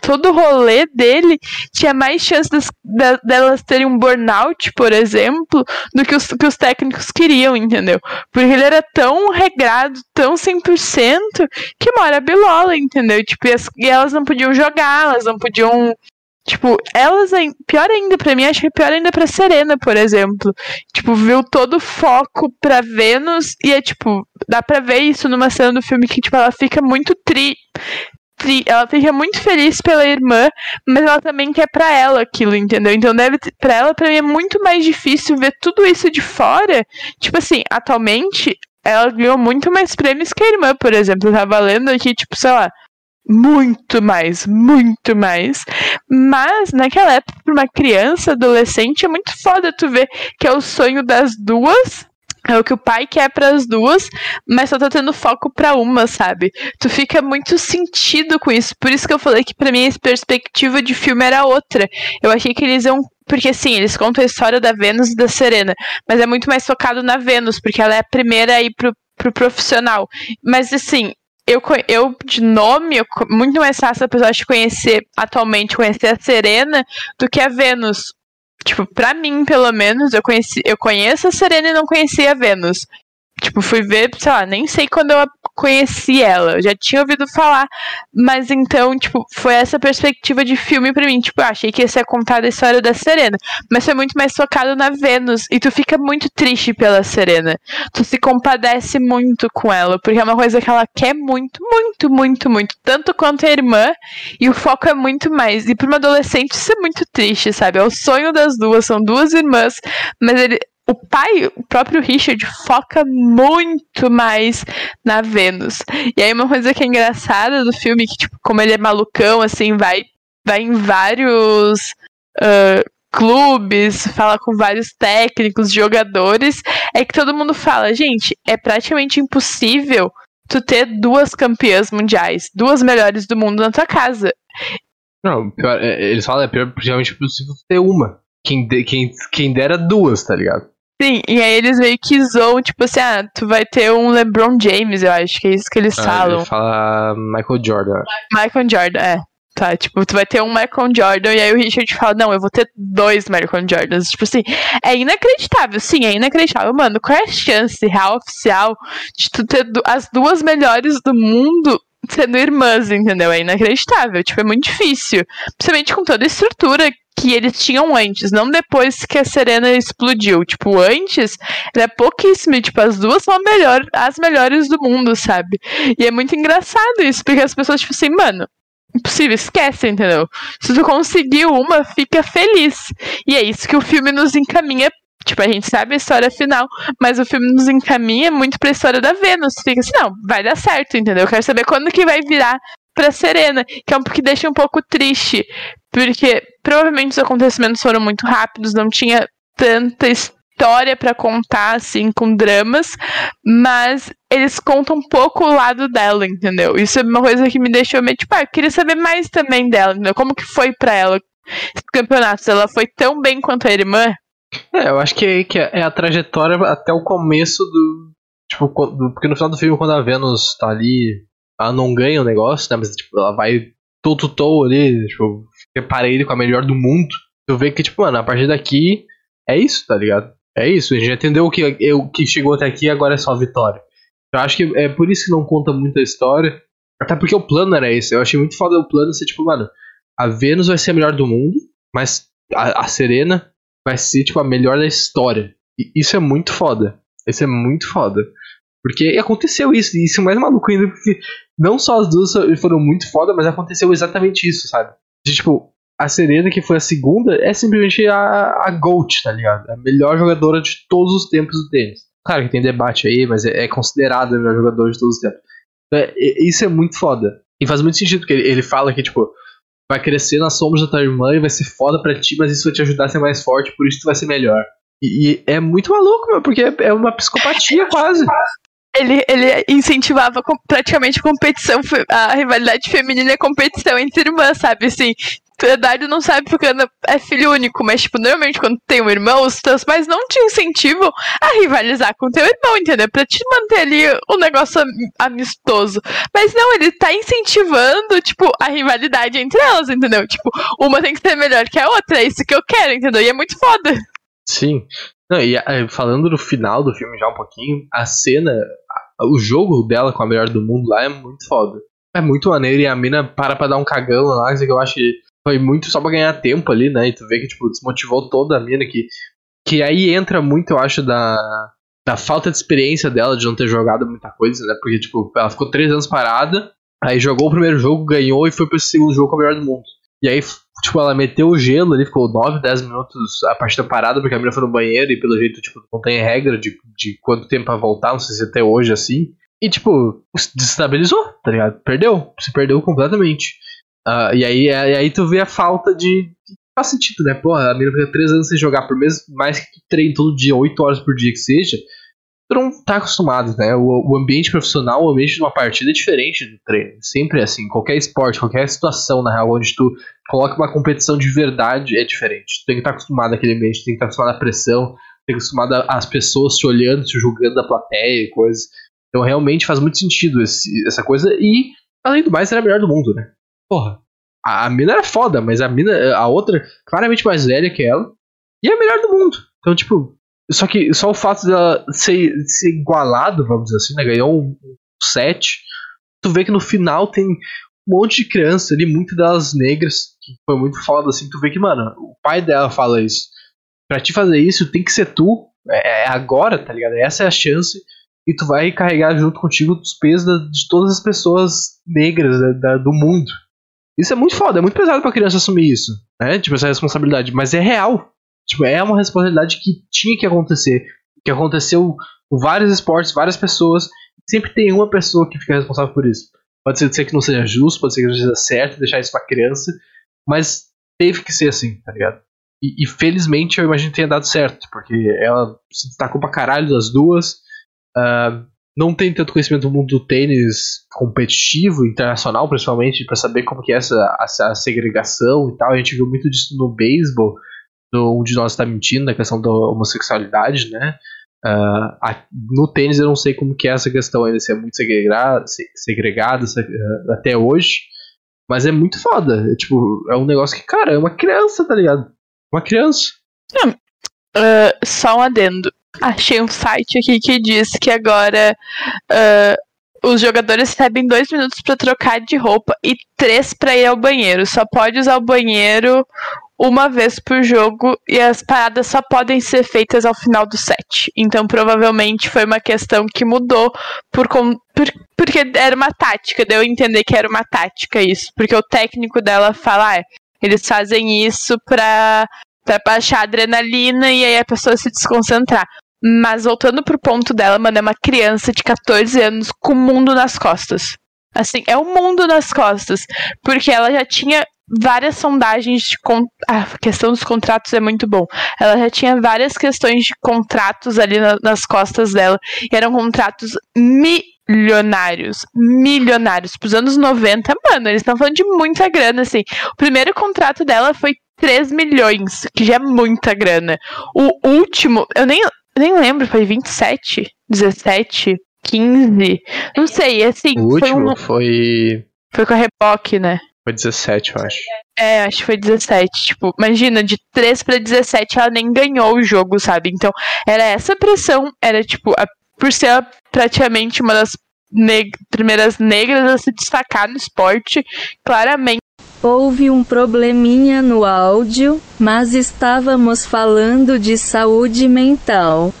todo o rolê dele tinha mais chances de, delas terem um burnout, por exemplo, do que os, que os técnicos queriam, entendeu? Porque ele era tão regrado, tão 100%, que mora bilola, entendeu? Tipo, e, as, e elas não podiam jogar, elas não podiam Tipo, elas, pior ainda para mim, acho que é pior ainda pra Serena, por exemplo. Tipo, viu todo o foco pra Vênus e é tipo, dá pra ver isso numa cena do filme que, tipo, ela fica muito tri ela fica muito feliz pela irmã, mas ela também quer para ela aquilo, entendeu? Então deve para ela para mim é muito mais difícil ver tudo isso de fora. Tipo assim, atualmente ela ganhou muito mais prêmios que a irmã, por exemplo. Eu tava lendo aqui, tipo, sei lá, muito mais, muito mais. Mas naquela época, para uma criança, adolescente, é muito foda tu ver que é o sonho das duas É o que o pai quer para as duas, mas só tá tendo foco para uma, sabe? Tu fica muito sentido com isso. Por isso que eu falei que para mim a perspectiva de filme era outra. Eu achei que eles iam porque sim, eles contam a história da Vênus e da Serena, mas é muito mais focado na Vênus, porque ela é a primeira a ir pro, pro profissional. Mas assim, eu, eu de nome, eu, muito mais fácil a pessoa de conhecer atualmente, conhecer a Serena do que a Vênus. Tipo, pra mim, pelo menos, eu, conheci, eu conheço a Serena e não conhecia a Vênus. Tipo, fui ver, sei lá, nem sei quando eu conheci ela. Eu já tinha ouvido falar. Mas então, tipo, foi essa perspectiva de filme pra mim. Tipo, eu achei que ia ser contada a história da Serena. Mas foi muito mais focado na Vênus. E tu fica muito triste pela Serena. Tu se compadece muito com ela. Porque é uma coisa que ela quer muito, muito, muito, muito. Tanto quanto a irmã. E o foco é muito mais. E pra uma adolescente isso é muito triste, sabe? É o sonho das duas. São duas irmãs. Mas ele, o pai, o próprio Richard, foca muito mais na Vênus. E aí uma coisa que é engraçada do filme, que tipo, como ele é malucão, assim, vai, vai em vários uh, clubes, fala com vários técnicos, jogadores, é que todo mundo fala, gente, é praticamente impossível tu ter duas campeãs mundiais, duas melhores do mundo na tua casa. Não, pior, é, eles falam, é praticamente impossível ter uma. Quem, quem, quem dera duas, tá ligado? Sim, e aí eles meio que zoam, tipo assim, ah, tu vai ter um LeBron James, eu acho que é isso que eles ah, falam. Ele fala Michael Jordan. Michael Jordan, é. Tá, tipo, tu vai ter um Michael Jordan e aí o Richard fala, não, eu vou ter dois Michael Jordans. Tipo assim, é inacreditável, sim, é inacreditável. Mano, qual é a chance real, oficial, de tu ter as duas melhores do mundo sendo irmãs, entendeu? É inacreditável, tipo, é muito difícil. Principalmente com toda a estrutura que eles tinham antes, não depois que a Serena explodiu. Tipo, antes, é pouquíssimo. Tipo, as duas são melhor, as melhores do mundo, sabe? E é muito engraçado isso, porque as pessoas, tipo assim, mano, impossível, esquece, entendeu? Se tu conseguiu uma, fica feliz. E é isso que o filme nos encaminha. Tipo, a gente sabe a história final, mas o filme nos encaminha muito pra história da Vênus. Fica assim, não, vai dar certo, entendeu? Eu quero saber quando que vai virar pra Serena, que é um que deixa um pouco triste, porque provavelmente os acontecimentos foram muito rápidos, não tinha tanta história para contar assim com dramas, mas eles contam um pouco o lado dela, entendeu? Isso é uma coisa que me deixou meio tipo, ah, eu queria saber mais também dela, entendeu? Como que foi para ela esse campeonato? Ela foi tão bem quanto a irmã? É, eu acho que é, que é a trajetória até o começo do. Tipo, porque no final do filme, quando a Venus tá ali, ela não ganha o negócio, né? Mas tipo, ela vai toe-to-toe ali, tipo, ele com a melhor do mundo, tu vê que, tipo, mano, a partir daqui é isso, tá ligado? É isso, a gente já entendeu o que, o que chegou até aqui agora é só vitória. Eu acho que é por isso que não conta muito a história. Até porque o plano era esse. Eu achei muito foda o plano ser tipo, mano, a Vênus vai ser a melhor do mundo, mas a, a Serena vai ser, tipo, a melhor da história. E isso é muito foda. Isso é muito foda. Porque aconteceu isso, e isso é mais maluco ainda, porque não só as duas foram muito foda, mas aconteceu exatamente isso, sabe? De, tipo, a Serena, que foi a segunda, é simplesmente a, a GOAT, tá ligado? A melhor jogadora de todos os tempos do tênis. Claro que tem debate aí, mas é, é considerada a melhor jogadora de todos os tempos. É, isso é muito foda. E faz muito sentido, porque ele, ele fala que, tipo, vai crescer nas sombras da tua irmã e vai ser foda pra ti, mas isso vai te ajudar a ser mais forte, por isso tu vai ser melhor. E, e é muito maluco, meu, porque é, é uma psicopatia quase ele, ele incentivava praticamente competição, a rivalidade feminina a competição entre irmãs, sabe? Assim, Eduardo não sabe porque é filho único, mas, tipo, normalmente quando tem um irmão, os teus pais não te incentivam a rivalizar com teu irmão, entendeu? Pra te manter ali o um negócio amistoso. Mas não, ele tá incentivando, tipo, a rivalidade entre elas, entendeu? Tipo, uma tem que ser melhor que a outra, é isso que eu quero, entendeu? E é muito foda. Sim. Não, e eh, falando no final do filme já um pouquinho, a cena, o jogo dela com a melhor do mundo lá é muito foda. É muito maneiro e a mina para pra dar um cagão lá, que eu acho que foi muito só pra ganhar tempo ali, né? E tu vê que, tipo, desmotivou toda a mina, que, que aí entra muito, eu acho, da, da falta de experiência dela de não ter jogado muita coisa, né? Porque, tipo, ela ficou três anos parada, aí jogou o primeiro jogo, ganhou e foi pro segundo jogo com a melhor do mundo. E aí, tipo, ela meteu o gelo ali, ficou 9, 10 minutos a partida parada, porque a menina foi no banheiro e pelo jeito, tipo, não tem regra de, de quanto tempo pra voltar, não sei se até hoje assim. E, tipo, desestabilizou, tá ligado? Perdeu, se perdeu completamente. Uh, e, aí, e aí tu vê a falta de. Faz sentido, né? Porra, a menina fica 3 anos sem jogar por mês, mais que tu treina todo dia, 8 horas por dia que seja. Tu não tá acostumado, né? O, o, ambiente profissional, o ambiente de uma partida é diferente do treino. Sempre é assim. Qualquer esporte, qualquer situação, na real, onde tu coloca uma competição de verdade é diferente. Tu tem que estar tá acostumado àquele ambiente, tem que estar tá acostumado à pressão, tem que estar acostumado às pessoas te olhando, te julgando da plateia e coisas. Então realmente faz muito sentido esse, essa coisa. E, além do mais, era a melhor do mundo, né? Porra. A, a mina era foda, mas a mina, a outra, claramente mais velha que ela. E é a melhor do mundo. Então, tipo, só que só o fato dela ser, ser igualado, vamos dizer assim, né? Ganhou um, um set. Tu vê que no final tem um monte de criança ali, muitas delas negras, que foi muito foda, assim. Tu vê que, mano, o pai dela fala isso. Pra te fazer isso, tem que ser tu. É, é agora, tá ligado? Essa é a chance e tu vai carregar junto contigo os pesos de todas as pessoas negras da, da, do mundo. Isso é muito foda, é muito pesado pra criança assumir isso, né? Tipo, essa responsabilidade, mas é real. Tipo, é uma responsabilidade que tinha que acontecer, que aconteceu com vários esportes, várias pessoas, sempre tem uma pessoa que fica responsável por isso. Pode ser, que não seja justo, pode ser que não seja certo deixar isso pra criança, mas teve que ser assim, tá ligado? E, e felizmente eu imagino que tenha dado certo, porque ela se destacou pra caralho das duas, Uh, não tem tanto conhecimento do mundo do tênis competitivo, internacional, principalmente, para saber como que é essa, essa segregação e tal. A gente viu muito disso no beisebol, um de nós está mentindo na questão da homossexualidade, né? Uh, a, no tênis eu não sei como que é essa questão ainda, se é muito segregado, segregado uh, até hoje, mas é muito foda. É, tipo, é um negócio que, cara, é uma criança, tá ligado? Uma criança. Uh, só um adendo. Achei um site aqui que diz que agora uh, os jogadores recebem dois minutos para trocar de roupa e três para ir ao banheiro. Só pode usar o banheiro uma vez por jogo e as paradas só podem ser feitas ao final do set. Então, provavelmente foi uma questão que mudou por, por, porque era uma tática. Deu a entender que era uma tática isso. Porque o técnico dela fala, ah, eles fazem isso pra para baixar a adrenalina e aí a pessoa se desconcentrar. Mas voltando pro ponto dela, mano, é uma criança de 14 anos com o mundo nas costas. Assim, é o mundo nas costas. Porque ela já tinha várias sondagens de. Con... A questão dos contratos é muito bom. Ela já tinha várias questões de contratos ali na, nas costas dela. E eram contratos milionários. Milionários. Pros anos 90, mano, eles estão falando de muita grana, assim. O primeiro contrato dela foi 3 milhões, que já é muita grana. O último, eu nem, nem lembro, foi 27, 17, 15. Não sei, assim. O último foi. Um... Foi, foi com a Repoc, né? Foi 17, eu acho. É, acho que foi 17. Tipo, imagina, de 3 pra 17 ela nem ganhou o jogo, sabe? Então, era essa pressão, era tipo, a, por ser praticamente uma das neg primeiras negras a se destacar no esporte, claramente Houve um probleminha no áudio, mas estávamos falando de saúde mental.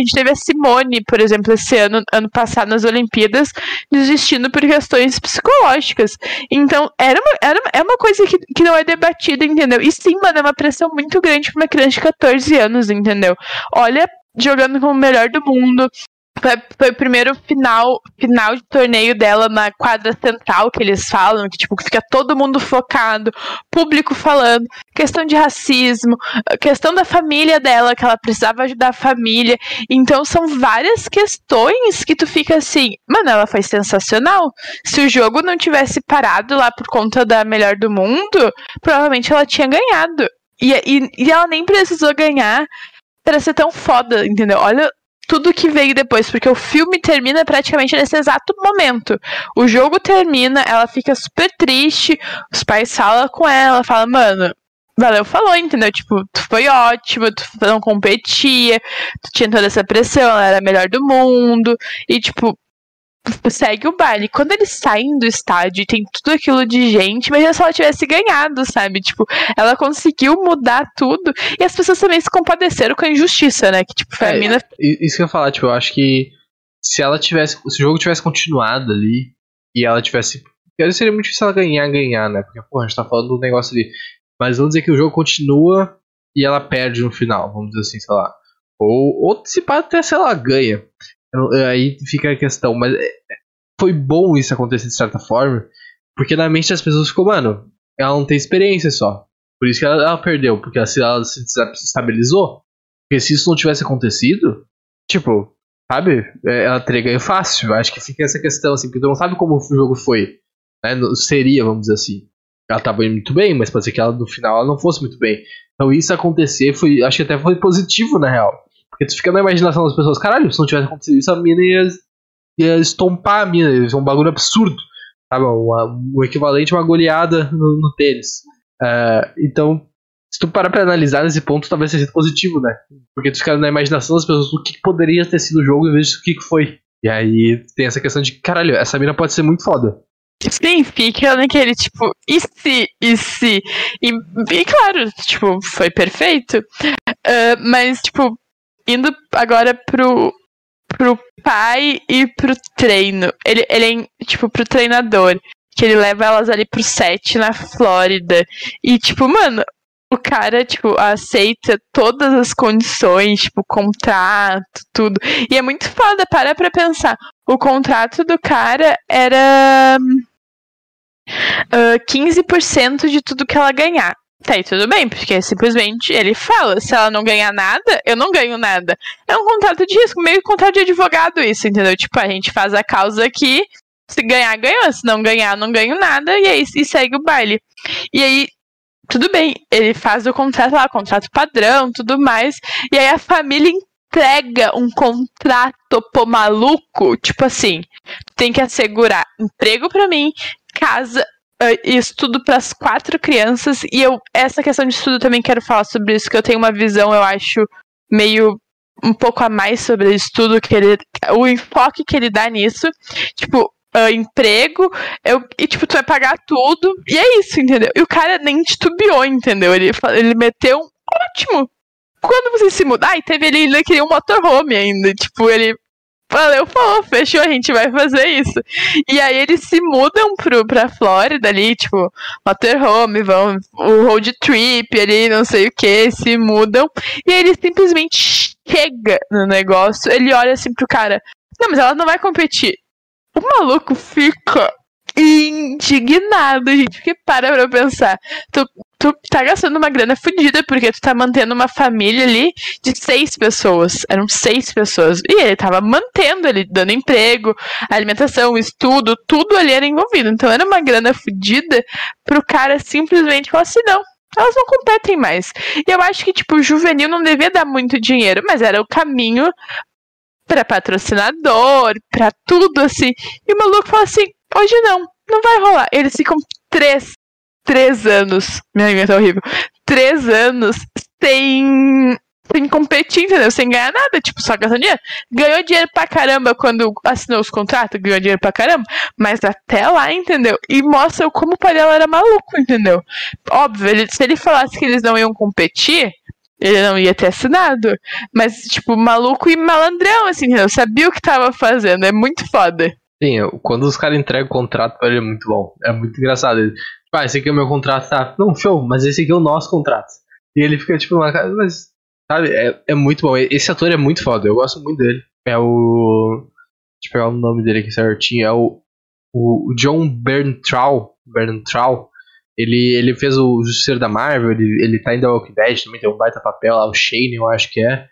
A gente teve a Simone, por exemplo, esse ano, ano passado nas Olimpíadas, desistindo por questões psicológicas. Então, era uma, era, é uma coisa que, que não é debatida, entendeu? E sim, mano, é uma pressão muito grande para uma criança de 14 anos, entendeu? Olha, jogando como o melhor do mundo, foi, o primeiro final, final de torneio dela na quadra central que eles falam, que tipo, fica todo mundo focado, público falando, questão de racismo, questão da família dela, que ela precisava ajudar a família. Então são várias questões que tu fica assim, mano, ela foi sensacional. Se o jogo não tivesse parado lá por conta da melhor do mundo, provavelmente ela tinha ganhado. E, e, e ela nem precisou ganhar para ser tão foda, entendeu? Olha tudo que veio depois, porque o filme termina praticamente nesse exato momento. O jogo termina, ela fica super triste, os pais falam com ela, falam, mano, valeu, falou, entendeu? Tipo, tu foi ótimo, tu não competia, tu tinha toda essa pressão, ela era a melhor do mundo, e tipo, segue o baile. Quando eles saem do estádio e tem tudo aquilo de gente, imagina se ela tivesse ganhado, sabe? Tipo, ela conseguiu mudar tudo e as pessoas também se compadeceram com a injustiça, né? Que, tipo, foi é, a mina. Isso que eu ia falar, tipo, eu acho que se ela tivesse. Se o jogo tivesse continuado ali e ela tivesse. Seria muito difícil ela ganhar, ganhar, né? Porque, pô, a gente tá falando do negócio ali. Mas vamos dizer que o jogo continua e ela perde no final, vamos dizer assim, sei lá. Ou, ou se pá, até, sei lá, ganha. Aí fica a questão, mas é, foi bom isso acontecer de certa forma, porque na mente das pessoas ficou, mano, ela não tem experiência só. Por isso que ela, ela perdeu, porque ela, ela se estabilizou. Porque se isso não tivesse acontecido, tipo, sabe? É, ela teria ganho fácil. Acho que fica essa questão, assim, porque tu não sabe como o jogo foi. Né? Seria, vamos dizer assim. Ela tava indo muito bem, mas pode ser que ela no final ela não fosse muito bem. Então isso acontecer foi. Acho que até foi positivo, na real. Porque tu fica na imaginação das pessoas, caralho, se não tivesse acontecido isso, a mina ia, ia estompar a mina, ia ser um bagulho absurdo. Sabe? o equivalente a uma goleada no, no tênis. Uh, então, se tu parar pra analisar nesse ponto, talvez seja positivo, né? Porque tu fica na imaginação das pessoas o que, poderia ter sido o jogo em vez de o que, foi. E aí tem essa questão de, caralho, essa mina pode ser muito foda. Sim, fica naquele tipo, e se, e se? E, e claro, tipo, foi perfeito. Uh, mas, tipo, indo agora pro, pro pai e pro treino. Ele, ele é, tipo, pro treinador. Que ele leva elas ali pro set na Flórida. E, tipo, mano, o cara, tipo, aceita todas as condições, tipo, contrato, tudo. E é muito foda, para pra pensar. O contrato do cara era uh, 15% de tudo que ela ganhar. Tá aí tudo bem, porque simplesmente ele fala, se ela não ganhar nada, eu não ganho nada. É um contrato de risco, meio contrato de advogado isso, entendeu? Tipo, a gente faz a causa aqui, se ganhar, ganhou, se não ganhar, não ganho nada, e aí e segue o baile. E aí, tudo bem, ele faz o contrato lá, contrato padrão, tudo mais, e aí a família entrega um contrato pô maluco, tipo assim, tem que assegurar emprego para mim, casa, estudo para as quatro crianças. E eu, essa questão de estudo também quero falar sobre isso, que eu tenho uma visão, eu acho, meio um pouco a mais sobre estudo, que ele, o enfoque que ele dá nisso. Tipo, Uh, emprego, eu, e tipo, tu vai pagar tudo, e é isso, entendeu? E o cara nem titubeou, entendeu? Ele, ele meteu um ótimo. Quando você se mudar, e teve ele, ele queria um motorhome ainda, tipo, ele Valeu, falou, fechou, a gente vai fazer isso. E aí eles se mudam pro, pra Flórida ali, tipo, motorhome, vão, o road trip ali, não sei o que, se mudam. E aí ele simplesmente chega no negócio, ele olha assim pro cara, não, mas ela não vai competir. O maluco fica indignado, gente, porque para pra pensar. Tu, tu tá gastando uma grana fodida, porque tu tá mantendo uma família ali de seis pessoas. Eram seis pessoas. E ele tava mantendo ele, dando emprego, alimentação, estudo, tudo ali era envolvido. Então era uma grana fodida pro cara simplesmente falar assim, não, elas não competem mais. E eu acho que, tipo, o juvenil não devia dar muito dinheiro, mas era o caminho para patrocinador, para tudo assim. E o maluco falou assim: Hoje não, não vai rolar. Eles ficam três, três anos. Minha língua tá horrível. Três anos sem, sem competir, entendeu? Sem ganhar nada, tipo, só gastando dinheiro. Ganhou dinheiro pra caramba quando assinou os contratos, ganhou dinheiro pra caramba, mas até lá, entendeu? E mostra como o pai dela era maluco, entendeu? Óbvio, ele, se ele falasse que eles não iam competir, ele não ia ter assinado. Mas, tipo, maluco e malandrão, assim, entendeu? Sabia o que tava fazendo. É muito foda. Sim, quando os caras entregam o contrato pra ele é muito bom. É muito engraçado. Ele, tipo, ah, esse aqui é o meu contrato, tá? Não, show, mas esse aqui é o nosso contrato. E ele fica tipo, mas, sabe, é, é muito bom. Esse ator é muito foda, eu gosto muito dele. É o. Deixa eu pegar o nome dele aqui certinho. É o, o John Berntrau. Berntrau. Ele, ele fez o Justiceiro da Marvel, ele, ele tá indo ao Walking Dead também, tem um baita papel lá, o Shane, eu acho que é.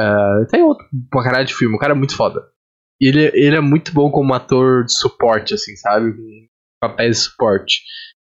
Uh, tem outro, uma caralho de filme, o cara é muito foda. Ele, ele é muito bom como ator de suporte, assim, sabe? Papéis de suporte.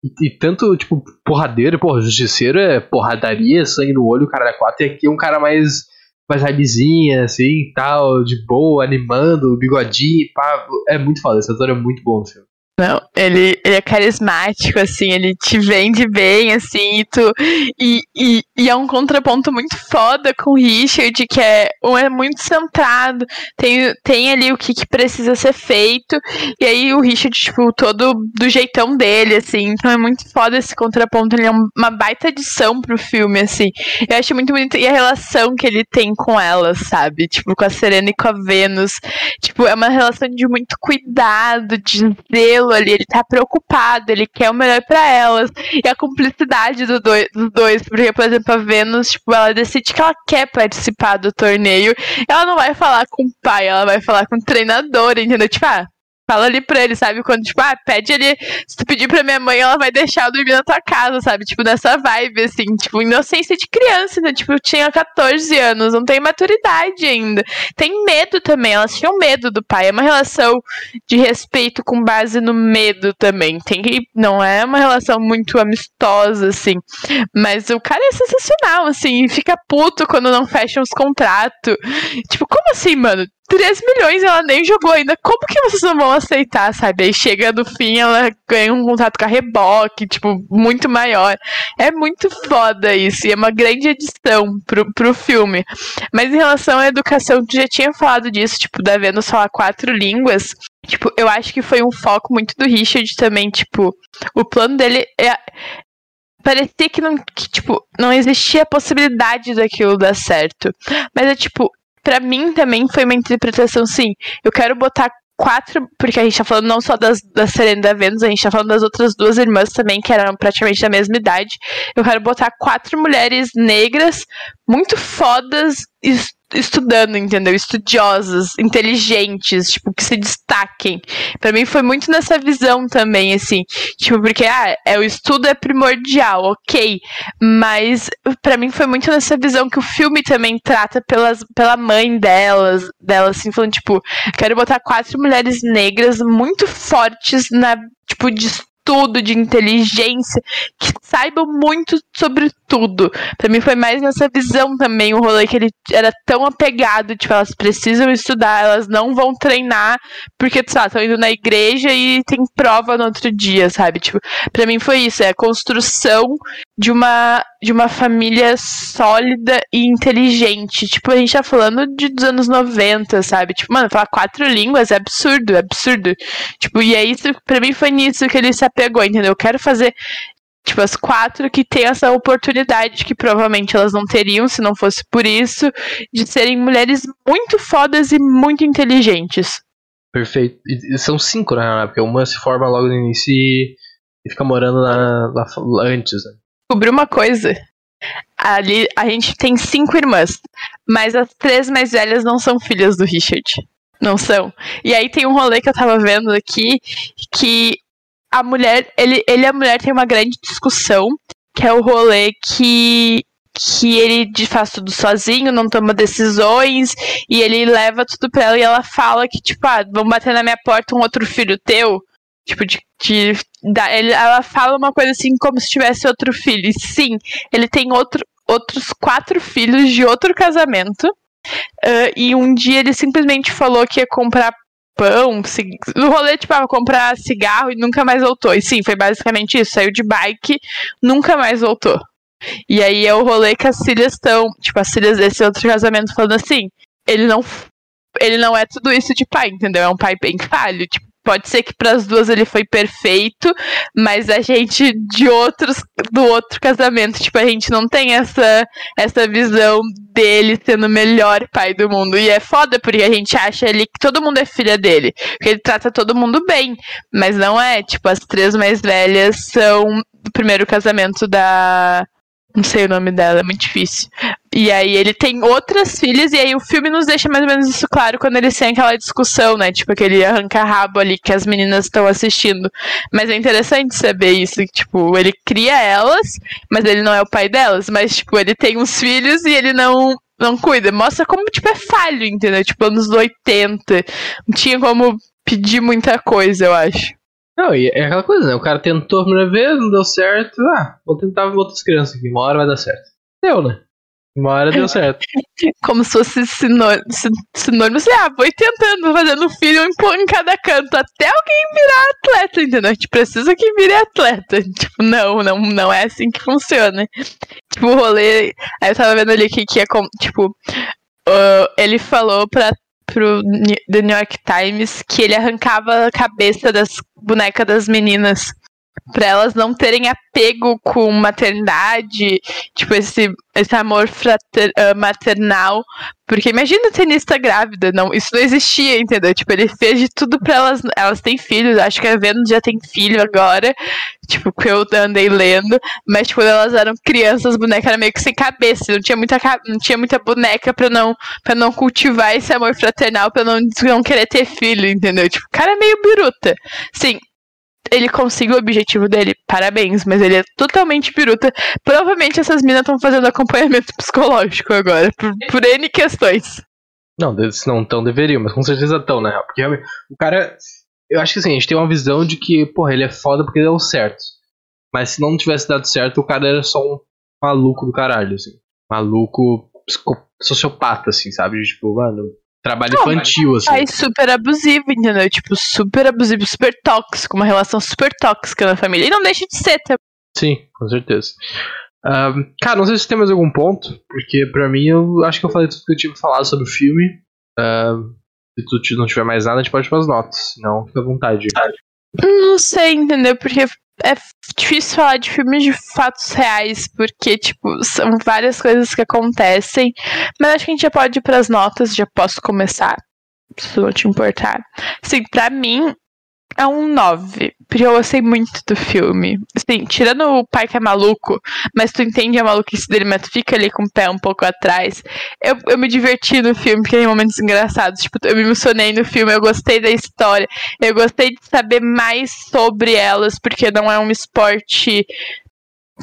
E, e, tanto, tipo, porradeiro, porra, justiceiro é porradaria, sangue no olho, o cara é quatro, e aqui é um cara mais mais raizinha, assim, tal, de boa, animando, bigodinho, pá. É muito foda, esse ator é muito bom no. Não, ele, ele é carismático, assim, ele te vende bem, assim, e tu. E, e, e, é um contraponto muito foda com o Richard, que é, um é muito centrado, tem, tem ali o que, que precisa ser feito, e aí o Richard, tipo, todo do jeitão dele, assim, então é muito foda esse contraponto, ele é uma baita adição pro filme, assim. Eu acho muito bonito, e a relação que ele tem com ela, sabe? Tipo, com a Serena e com a Vênus. Tipo, é uma relação de muito cuidado, de zelo ali, ele tá preocupado, ele quer o melhor para elas. E a cumplicidade do dos dois, porque, por exemplo, a Vênus, tipo, ela decide que ela quer participar do torneio. Ela não vai falar com o pai, ela vai falar com o treinador, entendeu? Tipo, ah, Fala ali pra ele, sabe? Quando, tipo, ah, pede ali. Se tu pedir pra minha mãe, ela vai deixar eu dormir na tua casa, sabe? Tipo, nessa vibe, assim, tipo, inocência de criança, né? Tipo, tinha 14 anos, não tem maturidade ainda. Tem medo também, elas tinham medo do pai. É uma relação de respeito com base no medo também. Tem que. Não é uma relação muito amistosa, assim. Mas o cara é sensacional, assim, fica puto quando não fecham os contratos. Tipo, como assim, mano? 3 milhões ela nem jogou ainda. Como que vocês não vão aceitar, sabe? Aí chega no fim, ela ganha um contrato com a reboque, tipo, muito maior. É muito foda isso. E é uma grande edição pro, pro filme. Mas em relação à educação, tu já tinha falado disso, tipo, da Vênus falar quatro línguas. Tipo, eu acho que foi um foco muito do Richard também, tipo, o plano dele é, parecia que não, que, tipo, não existia a possibilidade daquilo dar certo. Mas é tipo, para mim também foi uma interpretação, sim. Eu quero botar quatro, porque a gente tá falando não só das, da Serena e da Vênus, a gente tá falando das outras duas irmãs também, que eram praticamente da mesma idade. Eu quero botar quatro mulheres negras muito fodas estudando, entendeu? Estudiosas, inteligentes, tipo, que se destaquem. Para mim foi muito nessa visão também, assim, tipo, porque ah, é o estudo é primordial, ok, mas para mim foi muito nessa visão que o filme também trata pelas, pela mãe delas, delas, assim, falando, tipo, quero botar quatro mulheres negras muito fortes na, tipo, de tudo, de inteligência, que saibam muito sobre tudo. Pra mim foi mais nessa visão também o rolê que ele era tão apegado, tipo, elas precisam estudar, elas não vão treinar, porque, sei lá, estão indo na igreja e tem prova no outro dia, sabe? Tipo, pra mim foi isso, é a construção de uma, de uma família sólida e inteligente. Tipo, a gente tá falando de, dos anos 90, sabe? Tipo, mano, falar quatro línguas é absurdo, é absurdo. Tipo, e é isso, pra mim foi nisso que ele se apegou, entendeu? Eu quero fazer Tipo, as quatro que têm essa oportunidade que provavelmente elas não teriam se não fosse por isso, de serem mulheres muito fodas e muito inteligentes. Perfeito. E são cinco, né? Porque uma se forma logo no início e, fica morando lá, lá antes, né? Descobri uma coisa. Ali a gente tem cinco irmãs, mas as três mais velhas não são filhas do Richard. Não são. E aí tem um rolê que eu tava vendo aqui que a mulher, ele, ele e a mulher tem uma grande discussão, que é o rolê que que ele faz tudo sozinho, não toma decisões, e ele leva tudo pra ela e ela fala que, tipo, ah, vão bater na minha porta um outro filho teu. Tipo, de. de ela fala uma coisa assim como se tivesse outro filho. E sim, ele tem outro, outros quatro filhos de outro casamento. Uh, e um dia ele simplesmente falou que ia comprar pão, no rolê, tipo, ah, comprar cigarro e nunca mais voltou. E sim, foi basicamente isso. Saiu de bike, nunca mais voltou. E aí é o rolê que as filhas estão, tipo, as filhas desse outro casamento falando assim, ele não ele não é tudo isso de pai, entendeu? É um pai bem falho, tipo, pode ser que para as duas ele foi perfeito, mas a gente de outros do outro casamento, tipo, a gente não tem essa essa visão dele sendo o melhor pai do mundo. E é foda porque a gente acha ele que todo mundo é filha dele, porque ele trata todo mundo bem, mas não é, tipo, as três mais velhas são do primeiro casamento da não sei o nome dela, é muito difícil. E aí ele tem outras filhas, e aí o filme nos deixa mais ou menos isso claro quando eles têm aquela discussão, né? Tipo, aquele arranca-rabo ali que as meninas estão assistindo. Mas é interessante saber isso, que, tipo, ele cria elas, mas ele não é o pai delas. Mas, tipo, ele tem uns filhos e ele não, não cuida. Mostra como, tipo, é falho, entendeu? Tipo, anos 80. Não tinha como pedir muita coisa, eu acho. Não, e é aquela coisa, né? O cara tentou a primeira vez, não deu certo. Ah, vou tentar outras crianças aqui. Uma hora vai dar certo. Deu, né? Uma hora deu certo. Como se fosse sinônimo. sinônimo assim, ah, vou tentando, fazendo filho em cada canto, até alguém virar atleta, entendeu? A gente precisa que vire atleta. Tipo, não, não, não é assim que funciona. Tipo, o rolê. Aí eu tava vendo ali que, que é como. Tipo, uh, ele falou pra pro The New York Times que ele arrancava a cabeça das bonecas das meninas. Pra elas não terem apego com maternidade, tipo, esse, esse amor frater, uh, maternal. Porque imagina tenista grávida, não, isso não existia, entendeu? Tipo, ele fez de tudo pra elas. Elas têm filhos, acho que a Venus já tem filho agora, tipo, que eu andei lendo. Mas, tipo, quando elas eram crianças, as bonecas eram meio que sem cabeça. Não tinha muita, não tinha muita boneca pra não, pra não cultivar esse amor fraternal, pra não, não querer ter filho, entendeu? Tipo, o cara é meio biruta. Sim, ele conseguiu o objetivo dele, parabéns, mas ele é totalmente piruta. Provavelmente essas minas estão fazendo acompanhamento psicológico agora, por, por N questões. Não, se não tão deveriam, mas com certeza estão, né? Porque o cara. Eu acho que assim, a gente tem uma visão de que, porra, ele é foda porque deu certo. Mas se não tivesse dado certo, o cara era só um maluco do caralho, assim. Maluco sociopata, assim, sabe? Tipo, mano, trabalho não, infantil, assim. Aí super abusivo, entendeu? Tipo, super abusivo, super tóxico, uma relação super tóxica na família. E não deixa de ser, tá? Sim, com certeza. Um, cara, não sei se tem mais algum ponto, porque pra mim eu acho que eu falei tudo que eu tinha falado sobre o filme. Uh, se tu não tiver mais nada, a gente pode ir pras notas, senão fica à vontade. Não sei, entendeu? Porque é difícil falar de filmes de fatos reais, porque, tipo, são várias coisas que acontecem. Mas acho que a gente já pode ir pras notas, já posso começar. Se não te importar. Assim, pra mim, é um 9. Porque eu gostei muito do filme. Assim, tirando o pai que é maluco, mas tu entende a maluquice dele, mas tu fica ali com o pé um pouco atrás. Eu, eu me diverti no filme, porque tem momentos engraçados. Tipo, eu me emocionei no filme, eu gostei da história. Eu gostei de saber mais sobre elas, porque não é um esporte.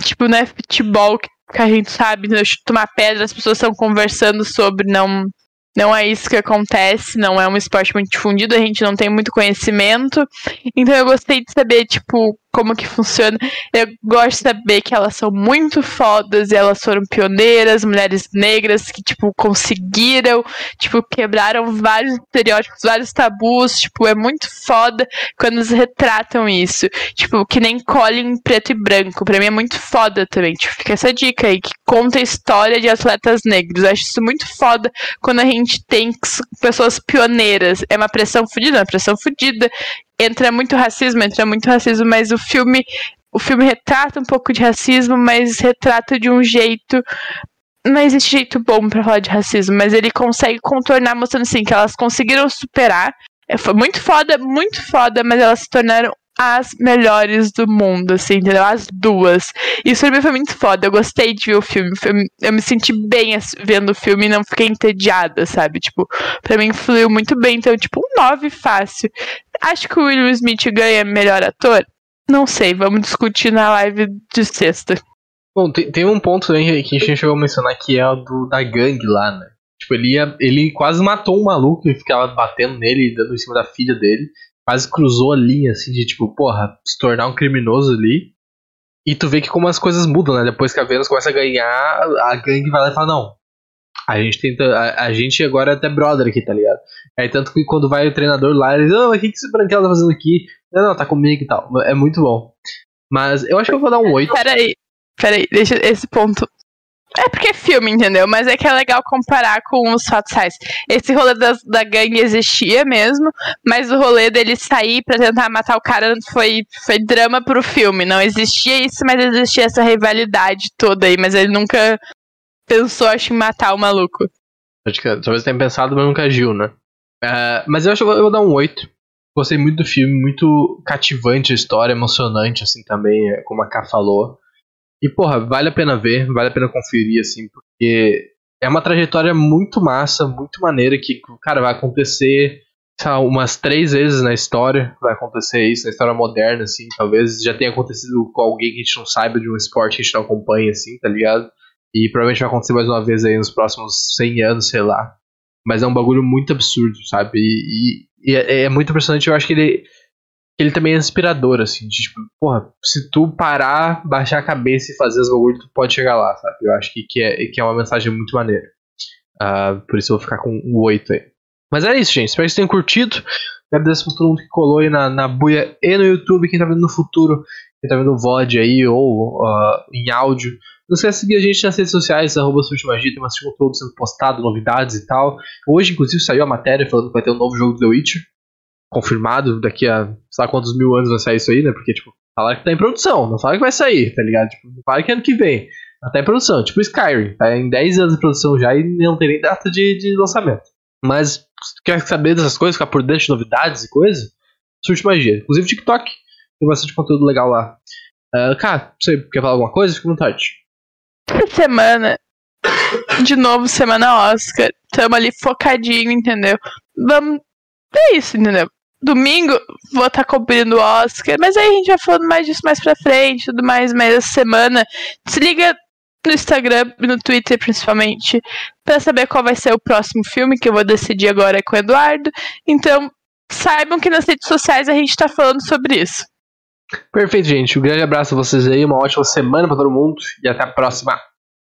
Tipo, não é futebol que a gente sabe, né? chuta uma pedra, as pessoas estão conversando sobre, não não é isso que acontece, não é um esporte muito difundido, a gente não tem muito conhecimento. Então eu gostei de saber, tipo, como que funciona. Eu gosto de saber que elas são muito fodas e elas foram pioneiras, mulheres negras que, tipo, conseguiram, tipo, quebraram vários estereótipos, vários tabus, tipo, é muito foda quando eles retratam isso. Tipo, que nem Colin preto e branco, pra mim é muito foda também, tipo, fica essa dica aí, que conta a história de atletas negros. Eu acho isso muito foda quando a gente tem pessoas pioneiras. É uma pressão fodida, uma pressão fodida, entra muito racismo, entra muito racismo, mas o filme o filme retrata um pouco de racismo, mas retrata de um jeito não existe jeito bom para falar de racismo, mas ele consegue contornar mostrando assim que elas conseguiram superar. É, foi muito foda, muito foda, mas elas se tornaram as melhores do mundo, assim, entendeu? As duas. Isso pra mim foi muito foda. Eu gostei de ver o filme. Eu me senti bem vendo o filme e não fiquei entediada, sabe? Tipo, pra mim fluiu muito bem. Então, tipo, um 9 fácil. Acho que o Will Smith ganha melhor ator? Não sei, vamos discutir na live de sexta. Bom, tem, tem um ponto também que a gente chegou a mencionar que é o do, da gangue lá, né? Tipo, ele, ia, ele quase matou um maluco e ficava batendo nele, dando em cima da filha dele quase cruzou a linha, assim, de tipo, porra, se tornar um criminoso ali. E tu vê que como as coisas mudam, né? Depois que a Venus começa a ganhar, a gangue vai lá e fala, não. A gente tenta. A, a gente agora é até brother aqui, tá ligado? Aí tanto que quando vai o treinador lá, ele diz, oh, o que, que esse branquelo tá fazendo aqui? Não, não, tá comigo e tal. É muito bom. Mas eu acho que eu vou dar um 8. Peraí, peraí, deixa esse ponto é porque é filme, entendeu? Mas é que é legal comparar com os fatos reais. Esse rolê da, da gangue existia mesmo, mas o rolê dele sair pra tentar matar o cara foi, foi drama pro filme. Não existia isso, mas existia essa rivalidade toda aí. Mas ele nunca pensou, acho, em matar o maluco. Acho que talvez tenha pensado, mas nunca agiu, né? Uh, mas eu acho que eu vou dar um 8. Gostei muito do filme, muito cativante a história, emocionante, assim, também, como a Ká falou. E, porra, vale a pena ver, vale a pena conferir, assim, porque é uma trajetória muito massa, muito maneira que, cara, vai acontecer sabe, umas três vezes na história. Vai acontecer isso, na história moderna, assim, talvez já tenha acontecido com alguém que a gente não saiba de um esporte que a gente não acompanha, assim, tá ligado? E provavelmente vai acontecer mais uma vez aí nos próximos 100 anos, sei lá. Mas é um bagulho muito absurdo, sabe? E, e, e é, é, muito impressionante, eu acho que ele ele também é inspirador, assim, de, tipo, porra, se tu parar, baixar a cabeça e fazer as bagulho, tu pode chegar lá, sabe? Eu acho que, que, é, que é uma mensagem muito maneira. Uh, por isso eu vou ficar com um 8 aí. Mas é isso, gente. Espero que vocês tenham curtido. Agradeço por todo mundo que colou aí na, na buia e no YouTube, quem tá vendo no futuro, quem tá vendo o VOD aí ou uh, em áudio. Não esquece de seguir a gente nas redes sociais, arroba Magia, tem bastante conteúdo sendo postado, novidades e tal. Hoje, inclusive, saiu a matéria falando que vai ter um novo jogo do The Witcher. Confirmado daqui a lá quantos mil anos vai sair isso aí, né? Porque, tipo, falaram que tá em produção, não falaram que vai sair, tá ligado? Tipo, falaram que ano que vem. Mas tá em produção, tipo Skyrim, tá em 10 anos de produção já e não tem nem data de, de lançamento. Mas, se tu quer saber dessas coisas, ficar por dentro de novidades e coisas, surte magia. Inclusive TikTok, tem bastante conteúdo legal lá. Uh, cara, você quer falar alguma coisa? Fica à vontade. Semana, de novo, semana Oscar. Tamo ali focadinho, entendeu? Vamos. É isso, entendeu? Domingo vou estar tá cobrindo o Oscar, mas aí a gente vai falando mais disso mais pra frente, tudo mais, mas essa semana se liga no Instagram e no Twitter principalmente para saber qual vai ser o próximo filme que eu vou decidir agora com o Eduardo. Então, saibam que nas redes sociais a gente tá falando sobre isso. Perfeito, gente. Um grande abraço a vocês aí, uma ótima semana para todo mundo e até a próxima.